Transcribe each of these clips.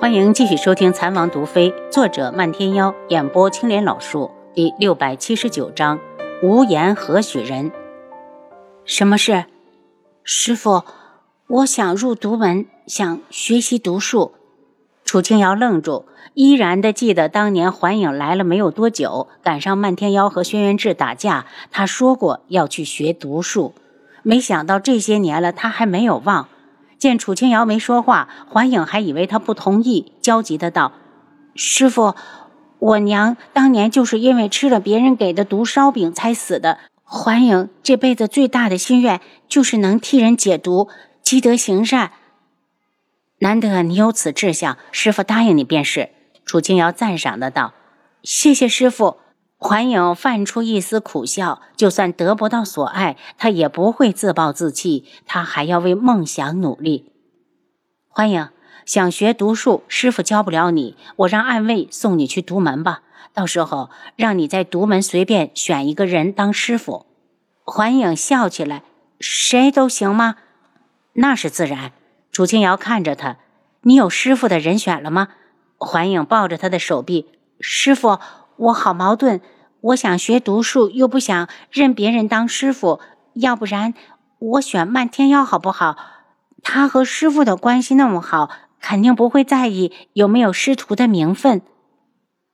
欢迎继续收听《残王毒妃》，作者漫天妖，演播青莲老树，第六百七十九章：无言何许人？什么事？师傅，我想入独门，想学习毒术。楚清瑶愣住，依然的记得当年环影来了没有多久，赶上漫天妖和轩辕志打架，他说过要去学毒术。没想到这些年了，他还没有忘。见楚清瑶没说话，环影还以为他不同意，焦急的道：“师傅，我娘当年就是因为吃了别人给的毒烧饼才死的。环影这辈子最大的心愿就是能替人解毒，积德行善。难得你有此志向，师傅答应你便是。”楚清瑶赞赏的道：“谢谢师傅。”环影泛出一丝苦笑，就算得不到所爱，他也不会自暴自弃，他还要为梦想努力。环影想学毒术，师傅教不了你，我让暗卫送你去独门吧，到时候让你在独门随便选一个人当师傅。环影笑起来，谁都行吗？那是自然。楚清瑶看着他，你有师傅的人选了吗？环影抱着他的手臂，师傅。我好矛盾，我想学毒术，又不想认别人当师傅。要不然，我选漫天妖好不好？他和师傅的关系那么好，肯定不会在意有没有师徒的名分。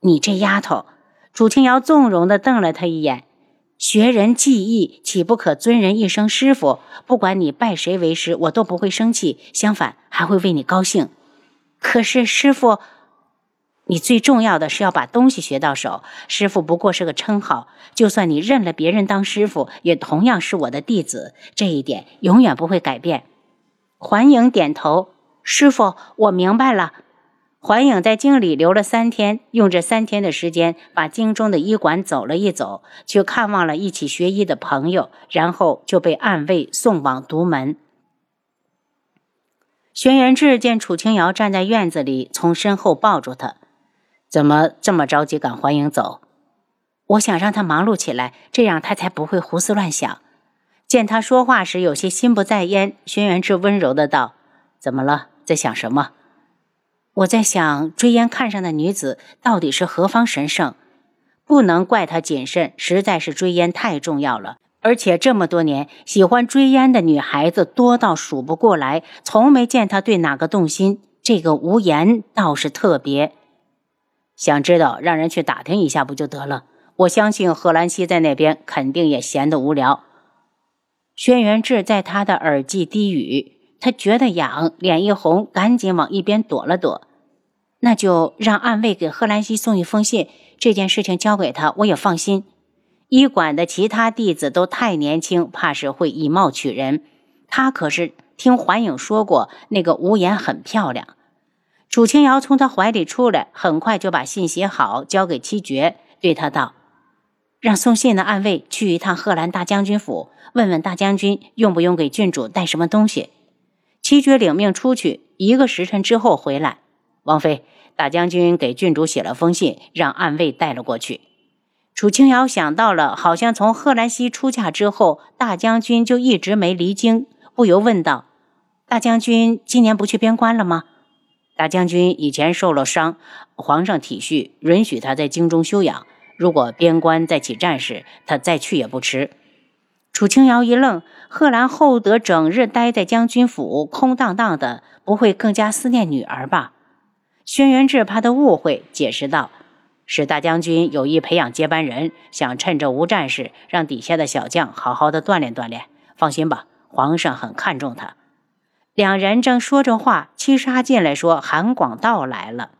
你这丫头，楚清瑶纵容的瞪了他一眼。学人技艺，岂不可尊人一声师傅？不管你拜谁为师，我都不会生气，相反还会为你高兴。可是师傅。你最重要的是要把东西学到手，师傅不过是个称号。就算你认了别人当师傅，也同样是我的弟子，这一点永远不会改变。环影点头，师傅，我明白了。环影在京里留了三天，用这三天的时间把京中的医馆走了一走，去看望了一起学医的朋友，然后就被暗卫送往独门。轩辕志见楚清瑶站在院子里，从身后抱住他。怎么这么着急赶环影走？我想让他忙碌起来，这样他才不会胡思乱想。见他说话时有些心不在焉，轩辕志温柔的道：“怎么了？在想什么？”我在想，追烟看上的女子到底是何方神圣？不能怪他谨慎，实在是追烟太重要了。而且这么多年，喜欢追烟的女孩子多到数不过来，从没见他对哪个动心。这个无言倒是特别。想知道，让人去打听一下不就得了？我相信贺兰溪在那边肯定也闲得无聊。轩辕志在他的耳际低语，他觉得痒，脸一红，赶紧往一边躲了躲。那就让暗卫给贺兰溪送一封信，这件事情交给他，我也放心。医馆的其他弟子都太年轻，怕是会以貌取人。他可是听环影说过，那个无言很漂亮。楚清瑶从他怀里出来，很快就把信写好，交给七绝，对他道：“让送信的暗卫去一趟贺兰大将军府，问问大将军用不用给郡主带什么东西。”七绝领命出去，一个时辰之后回来。王妃，大将军给郡主写了封信，让暗卫带了过去。楚清瑶想到了，好像从贺兰溪出嫁之后，大将军就一直没离京，不由问道：“大将军今年不去边关了吗？”大将军以前受了伤，皇上体恤，允许他在京中休养。如果边关再起战事，他再去也不迟。楚清瑶一愣，贺兰厚德整日待在将军府，空荡荡的，不会更加思念女儿吧？轩辕志怕他误会，解释道：“是大将军有意培养接班人，想趁着无战事，让底下的小将好好的锻炼锻炼。放心吧，皇上很看重他。”两人正说着话，七杀进来说：“韩广道来了，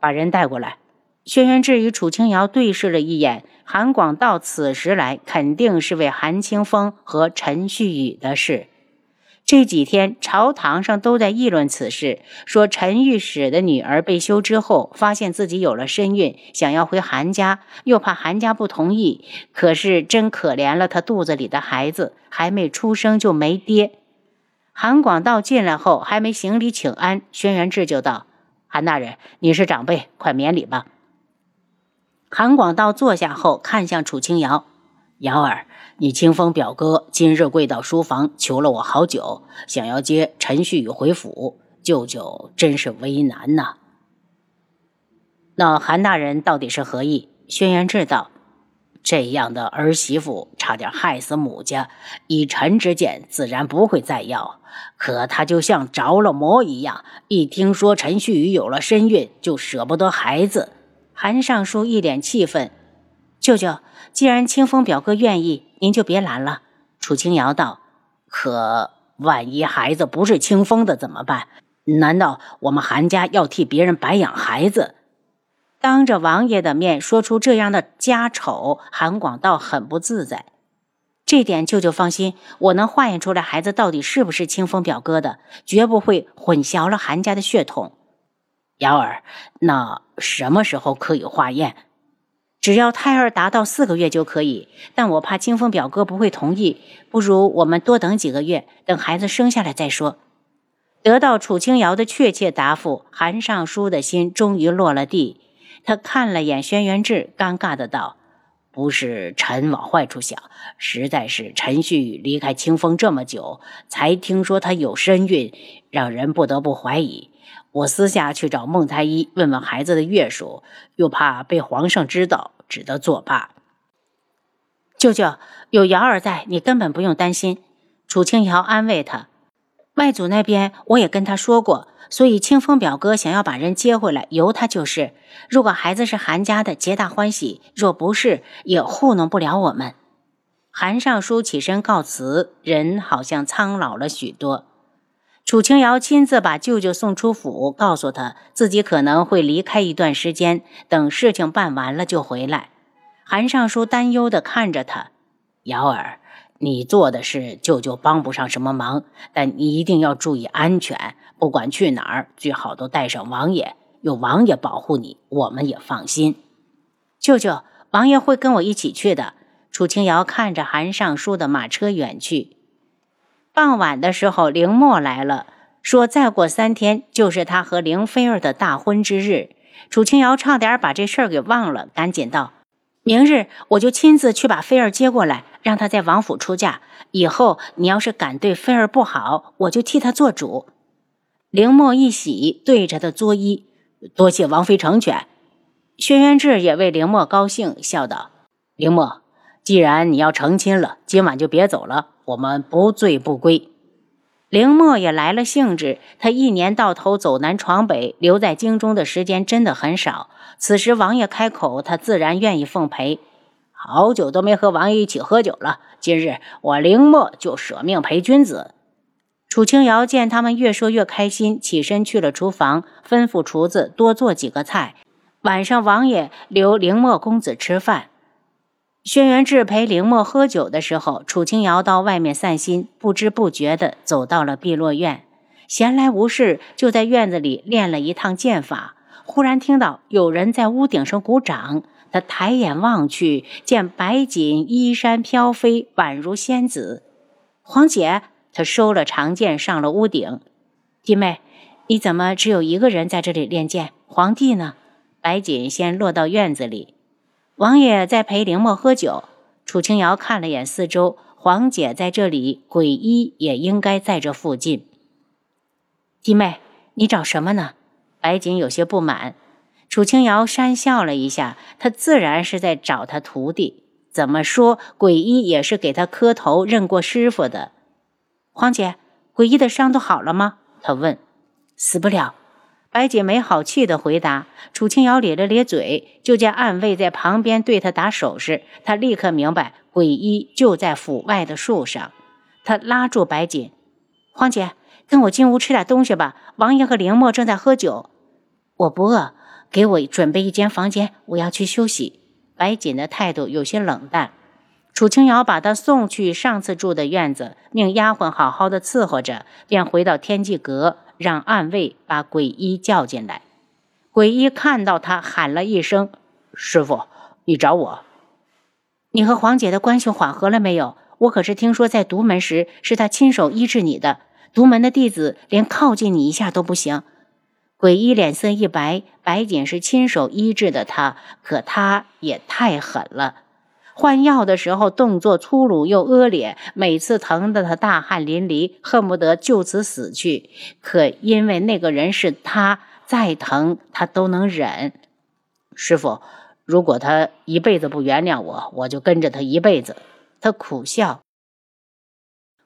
把人带过来。”轩辕志与楚清瑶对视了一眼。韩广道此时来，肯定是为韩清风和陈旭宇的事。这几天朝堂上都在议论此事，说陈御史的女儿被休之后，发现自己有了身孕，想要回韩家，又怕韩家不同意。可是真可怜了她肚子里的孩子，还没出生就没爹。韩广道进来后，还没行礼请安，轩辕志就道：“韩大人，你是长辈，快免礼吧。”韩广道坐下后，看向楚清瑶：“瑶儿，你清风表哥今日跪到书房，求了我好久，想要接陈旭宇回府。舅舅真是为难呐。那韩大人到底是何意？轩辕志道：“这样的儿媳妇差点害死母家，以臣之见，自然不会再要。可他就像着了魔一样，一听说陈旭宇有了身孕，就舍不得孩子。”韩尚书一脸气愤：“舅舅，既然清风表哥愿意，您就别拦了。”楚清瑶道：“可万一孩子不是清风的怎么办？难道我们韩家要替别人白养孩子？”当着王爷的面说出这样的家丑，韩广倒很不自在。这点舅舅放心，我能化验出来孩子到底是不是清风表哥的，绝不会混淆了韩家的血统。瑶儿，那什么时候可以化验？只要胎儿达到四个月就可以，但我怕清风表哥不会同意，不如我们多等几个月，等孩子生下来再说。得到楚清瑶的确切答复，韩尚书的心终于落了地。他看了眼轩辕志，尴尬的道：“不是臣往坏处想，实在是陈旭离开清风这么久，才听说他有身孕，让人不得不怀疑。我私下去找孟太医问问孩子的月数，又怕被皇上知道，只得作罢。舅舅有瑶儿在，你根本不用担心。”楚清瑶安慰他：“外祖那边我也跟他说过。”所以，清风表哥想要把人接回来，由他就是。如果孩子是韩家的，皆大欢喜；若不是，也糊弄不了我们。韩尚书起身告辞，人好像苍老了许多。楚清瑶亲自把舅舅送出府，告诉他自己可能会离开一段时间，等事情办完了就回来。韩尚书担忧地看着他，瑶儿。你做的事，舅舅帮不上什么忙，但你一定要注意安全。不管去哪儿，最好都带上王爷，有王爷保护你，我们也放心。舅舅，王爷会跟我一起去的。楚清瑶看着韩尚书的马车远去。傍晚的时候，凌墨来了，说再过三天就是他和凌菲儿的大婚之日。楚清瑶差点把这事儿给忘了，赶紧道。明日我就亲自去把菲儿接过来，让她在王府出嫁。以后你要是敢对菲儿不好，我就替她做主。凌墨一喜，对着他作揖：“多谢王妃成全。”轩辕志也为凌墨高兴，笑道：“凌墨，既然你要成亲了，今晚就别走了，我们不醉不归。”凌墨也来了兴致，他一年到头走南闯北，留在京中的时间真的很少。此时王爷开口，他自然愿意奉陪。好久都没和王爷一起喝酒了，今日我凌墨就舍命陪君子。楚清瑶见他们越说越开心，起身去了厨房，吩咐厨子多做几个菜。晚上王爷留凌墨公子吃饭。轩辕志陪凌墨喝酒的时候，楚清瑶到外面散心，不知不觉地走到了碧落院。闲来无事，就在院子里练了一趟剑法。忽然听到有人在屋顶上鼓掌，他抬眼望去，见白锦衣衫飘飞，宛如仙子。黄姐，他收了长剑，上了屋顶。弟妹，你怎么只有一个人在这里练剑？皇帝呢？白锦先落到院子里。王爷在陪凌墨喝酒，楚清瑶看了眼四周，黄姐在这里，鬼医也应该在这附近。弟妹，你找什么呢？白锦有些不满。楚清瑶讪笑了一下，他自然是在找他徒弟。怎么说，鬼医也是给他磕头认过师傅的。黄姐，鬼医的伤都好了吗？他问。死不了。白姐没好气的回答：“楚清瑶咧了咧嘴，就见暗卫在旁边对他打手势。他立刻明白，鬼医就在府外的树上。他拉住白锦：‘黄姐，跟我进屋吃点东西吧。王爷和凌墨正在喝酒。’我不饿，给我准备一间房间，我要去休息。”白锦的态度有些冷淡。楚清瑶把他送去上次住的院子，命丫鬟好好的伺候着，便回到天际阁。让暗卫把鬼医叫进来。鬼医看到他，喊了一声：“师傅，你找我？你和黄姐的关系缓和了没有？我可是听说在独门时是他亲手医治你的。独门的弟子连靠近你一下都不行。”鬼医脸色一白，白锦是亲手医治的他，可他也太狠了。换药的时候动作粗鲁又恶劣，每次疼得他大汗淋漓，恨不得就此死去。可因为那个人是他，再疼他都能忍。师傅，如果他一辈子不原谅我，我就跟着他一辈子。他苦笑。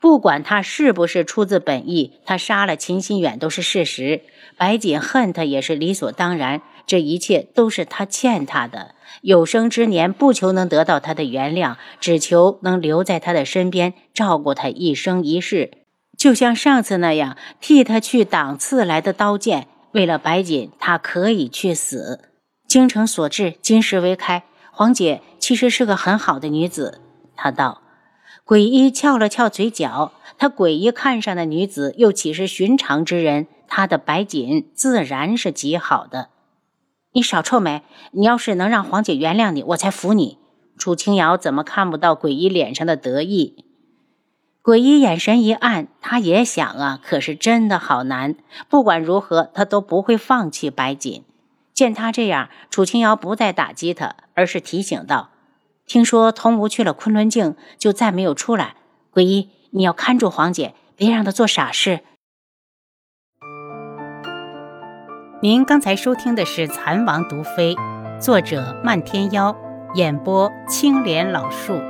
不管他是不是出自本意，他杀了秦心远都是事实。白锦恨他也是理所当然。这一切都是他欠他的。有生之年不求能得到他的原谅，只求能留在他的身边，照顾他一生一世。就像上次那样，替他去挡刺来的刀剑。为了白锦，他可以去死。精诚所至，金石为开。黄姐其实是个很好的女子，他道。鬼医翘了翘嘴角，他诡异看上的女子又岂是寻常之人？他的白锦自然是极好的。你少臭美！你要是能让黄姐原谅你，我才服你。楚清瑶怎么看不到鬼医脸上的得意？鬼医眼神一暗，他也想啊，可是真的好难。不管如何，他都不会放弃白锦。见他这样，楚清瑶不再打击他，而是提醒道。听说童无去了昆仑镜，就再没有出来。鬼医，你要看住黄姐，别让她做傻事。您刚才收听的是《蚕王毒妃》，作者漫天妖，演播青莲老树。